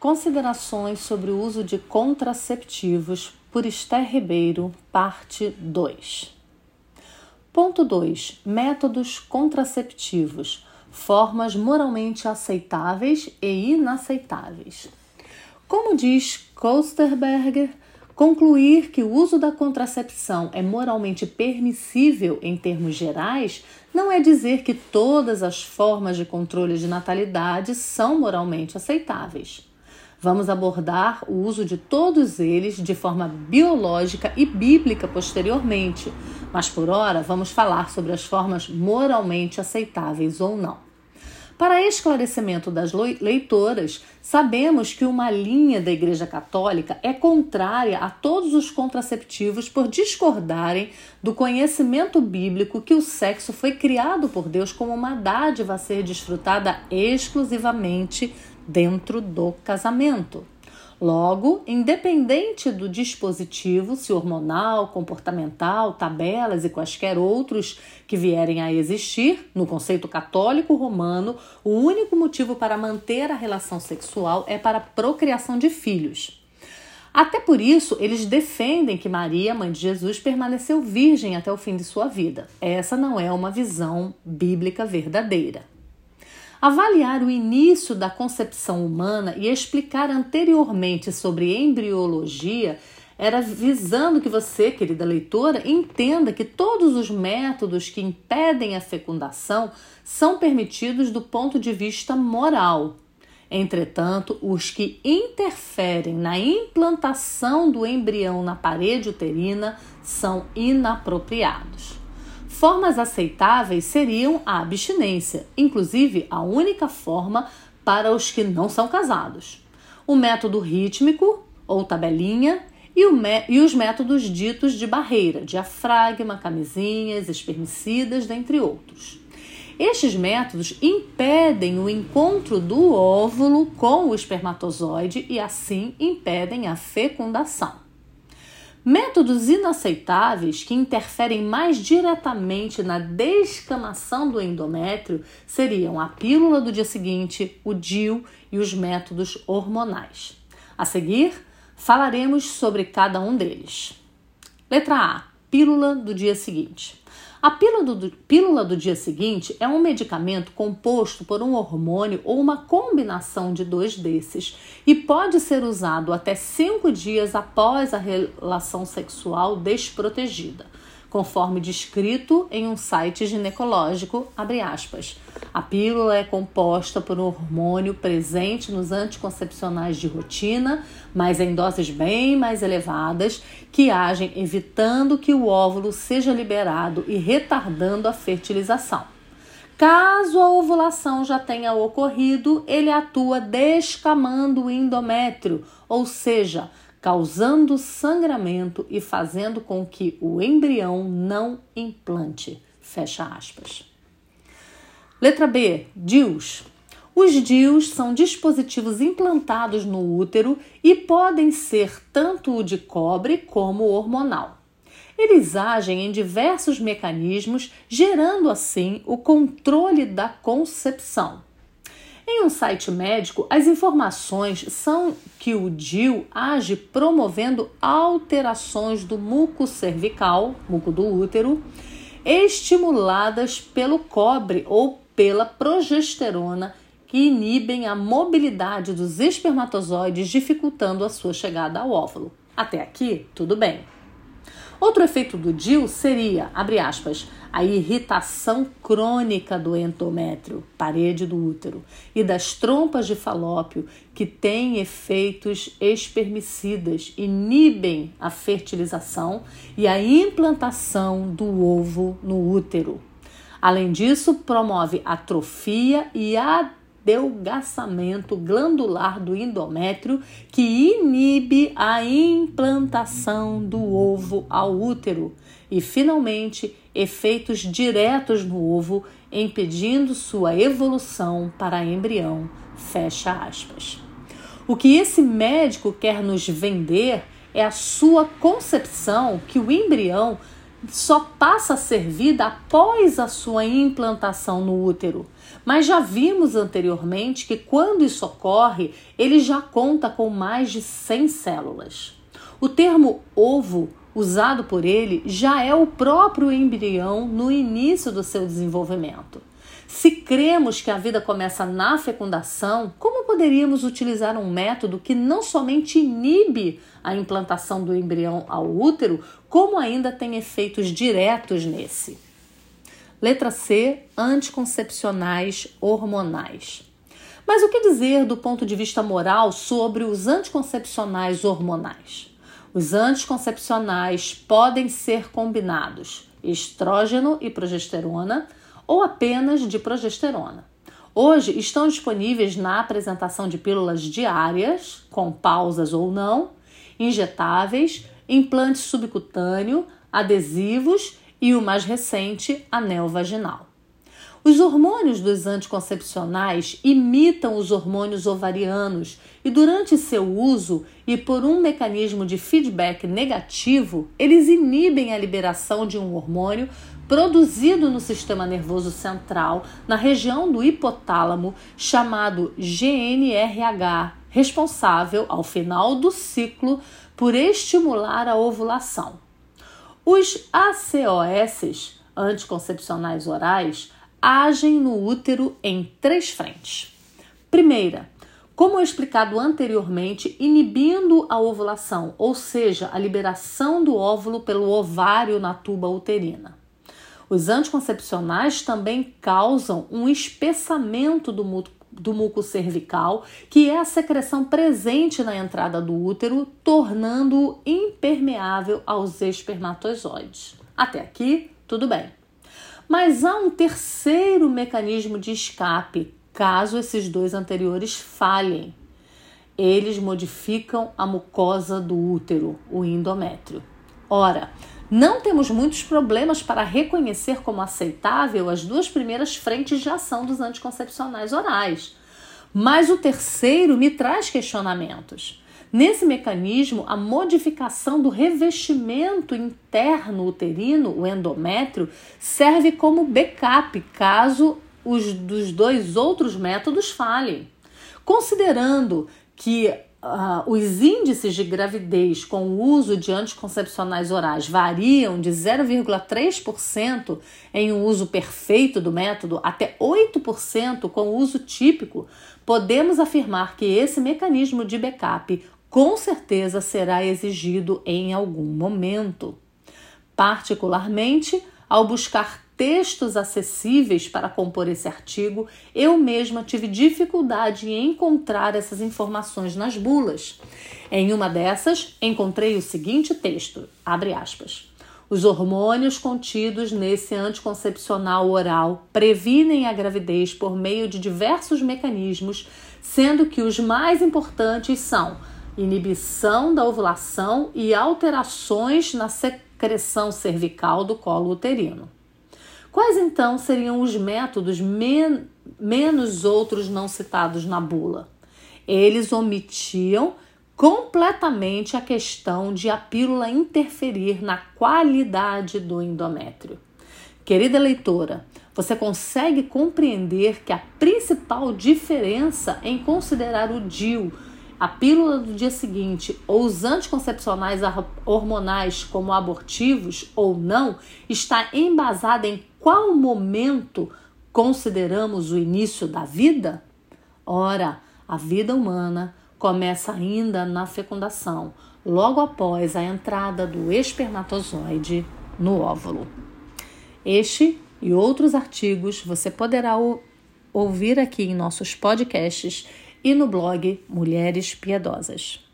Considerações sobre o uso de contraceptivos por Esther Ribeiro, parte 2. Ponto 2. Métodos contraceptivos. Formas moralmente aceitáveis e inaceitáveis. Como diz Kosterberger, concluir que o uso da contracepção é moralmente permissível em termos gerais não é dizer que todas as formas de controle de natalidade são moralmente aceitáveis. Vamos abordar o uso de todos eles de forma biológica e bíblica posteriormente, mas por hora vamos falar sobre as formas moralmente aceitáveis ou não. Para esclarecimento das leitoras, sabemos que uma linha da Igreja Católica é contrária a todos os contraceptivos por discordarem do conhecimento bíblico que o sexo foi criado por Deus como uma dádiva a ser desfrutada exclusivamente dentro do casamento. Logo, independente do dispositivo, se hormonal, comportamental, tabelas e quaisquer outros que vierem a existir, no conceito católico romano, o único motivo para manter a relação sexual é para a procriação de filhos. Até por isso, eles defendem que Maria, mãe de Jesus, permaneceu virgem até o fim de sua vida. Essa não é uma visão bíblica verdadeira. Avaliar o início da concepção humana e explicar anteriormente sobre embriologia era visando que você, querida leitora, entenda que todos os métodos que impedem a fecundação são permitidos do ponto de vista moral. Entretanto, os que interferem na implantação do embrião na parede uterina são inapropriados. Formas aceitáveis seriam a abstinência, inclusive a única forma para os que não são casados. O método rítmico ou tabelinha e, e, os métodos ditos de barreira, diafragma, camisinhas, espermicidas, dentre outros. Estes métodos impedem o encontro do óvulo com o espermatozoide e assim impedem a fecundação. Métodos inaceitáveis que interferem mais diretamente na descamação do endométrio seriam a pílula do dia seguinte, o DIU e os métodos hormonais. A seguir, falaremos sobre cada um deles. Letra A: pílula do dia seguinte. A pílula do, pílula do dia seguinte é um medicamento composto por um hormônio ou uma combinação de dois desses e pode ser usado até cinco dias após a relação sexual desprotegida conforme descrito em um site ginecológico, A pílula é composta por um hormônio presente nos anticoncepcionais de rotina, mas em doses bem mais elevadas, que agem evitando que o óvulo seja liberado e retardando a fertilização. Caso a ovulação já tenha ocorrido, ele atua descamando o endométrio, ou seja, causando sangramento e fazendo com que o embrião não implante. Fecha aspas. Letra B. DIUs. Os DIUs são dispositivos implantados no útero e podem ser tanto o de cobre como o hormonal. Eles agem em diversos mecanismos, gerando assim o controle da concepção. Em um site médico, as informações são que o DIU age promovendo alterações do muco cervical, muco do útero, estimuladas pelo cobre ou pela progesterona que inibem a mobilidade dos espermatozoides, dificultando a sua chegada ao óvulo. Até aqui, tudo bem. Outro efeito do DIL seria, abre aspas, a irritação crônica do endométrio, parede do útero, e das trompas de falópio, que têm efeitos espermicidas, inibem a fertilização e a implantação do ovo no útero. Além disso, promove atrofia e adelgaçamento glandular do endométrio que inibe a implantação do ovo ao útero e, finalmente, efeitos diretos no ovo, impedindo sua evolução para embrião. Fecha aspas. O que esse médico quer nos vender é a sua concepção que o embrião só passa a ser vida após a sua implantação no útero. Mas já vimos anteriormente que quando isso ocorre, ele já conta com mais de 100 células. O termo ovo usado por ele já é o próprio embrião no início do seu desenvolvimento. Se cremos que a vida começa na fecundação, poderíamos utilizar um método que não somente inibe a implantação do embrião ao útero, como ainda tem efeitos diretos nesse? Letra C: anticoncepcionais hormonais. Mas o que dizer do ponto de vista moral sobre os anticoncepcionais hormonais? Os anticoncepcionais podem ser combinados estrógeno e progesterona ou apenas de progesterona. Hoje estão disponíveis na apresentação de pílulas diárias, com pausas ou não, injetáveis, implante subcutâneo, adesivos e o mais recente, anel vaginal. Os hormônios dos anticoncepcionais imitam os hormônios ovarianos e, durante seu uso e por um mecanismo de feedback negativo, eles inibem a liberação de um hormônio produzido no sistema nervoso central, na região do hipotálamo, chamado GNRH, responsável, ao final do ciclo, por estimular a ovulação. Os ACOS, anticoncepcionais orais, agem no útero em três frentes. Primeira, como explicado anteriormente, inibindo a ovulação, ou seja, a liberação do óvulo pelo ovário na tuba uterina. Os anticoncepcionais também causam um espessamento do, mu do muco cervical, que é a secreção presente na entrada do útero, tornando-o impermeável aos espermatozoides. Até aqui, tudo bem. Mas há um terceiro mecanismo de escape, caso esses dois anteriores falhem. Eles modificam a mucosa do útero, o endométrio. Ora, não temos muitos problemas para reconhecer como aceitável as duas primeiras frentes de ação dos anticoncepcionais orais. Mas o terceiro me traz questionamentos. Nesse mecanismo, a modificação do revestimento interno uterino, o endométrio, serve como backup caso os dos dois outros métodos falhem. Considerando que Uh, os índices de gravidez com o uso de anticoncepcionais orais variam de 0,3% em um uso perfeito do método até 8% com o uso típico, podemos afirmar que esse mecanismo de backup com certeza será exigido em algum momento. Particularmente, ao buscar textos acessíveis para compor esse artigo, eu mesma tive dificuldade em encontrar essas informações nas bulas. Em uma dessas, encontrei o seguinte texto: aspas. Os hormônios contidos nesse anticoncepcional oral previnem a gravidez por meio de diversos mecanismos, sendo que os mais importantes são inibição da ovulação e alterações na secreção cervical do colo uterino. Quais então seriam os métodos men menos outros não citados na bula? Eles omitiam completamente a questão de a pílula interferir na qualidade do endométrio. Querida leitora, você consegue compreender que a principal diferença em considerar o DIU a pílula do dia seguinte ou os anticoncepcionais hormonais como abortivos ou não está embasada em qual momento consideramos o início da vida? Ora, a vida humana começa ainda na fecundação, logo após a entrada do espermatozoide no óvulo. Este e outros artigos você poderá ouvir aqui em nossos podcasts e no blog Mulheres Piedosas.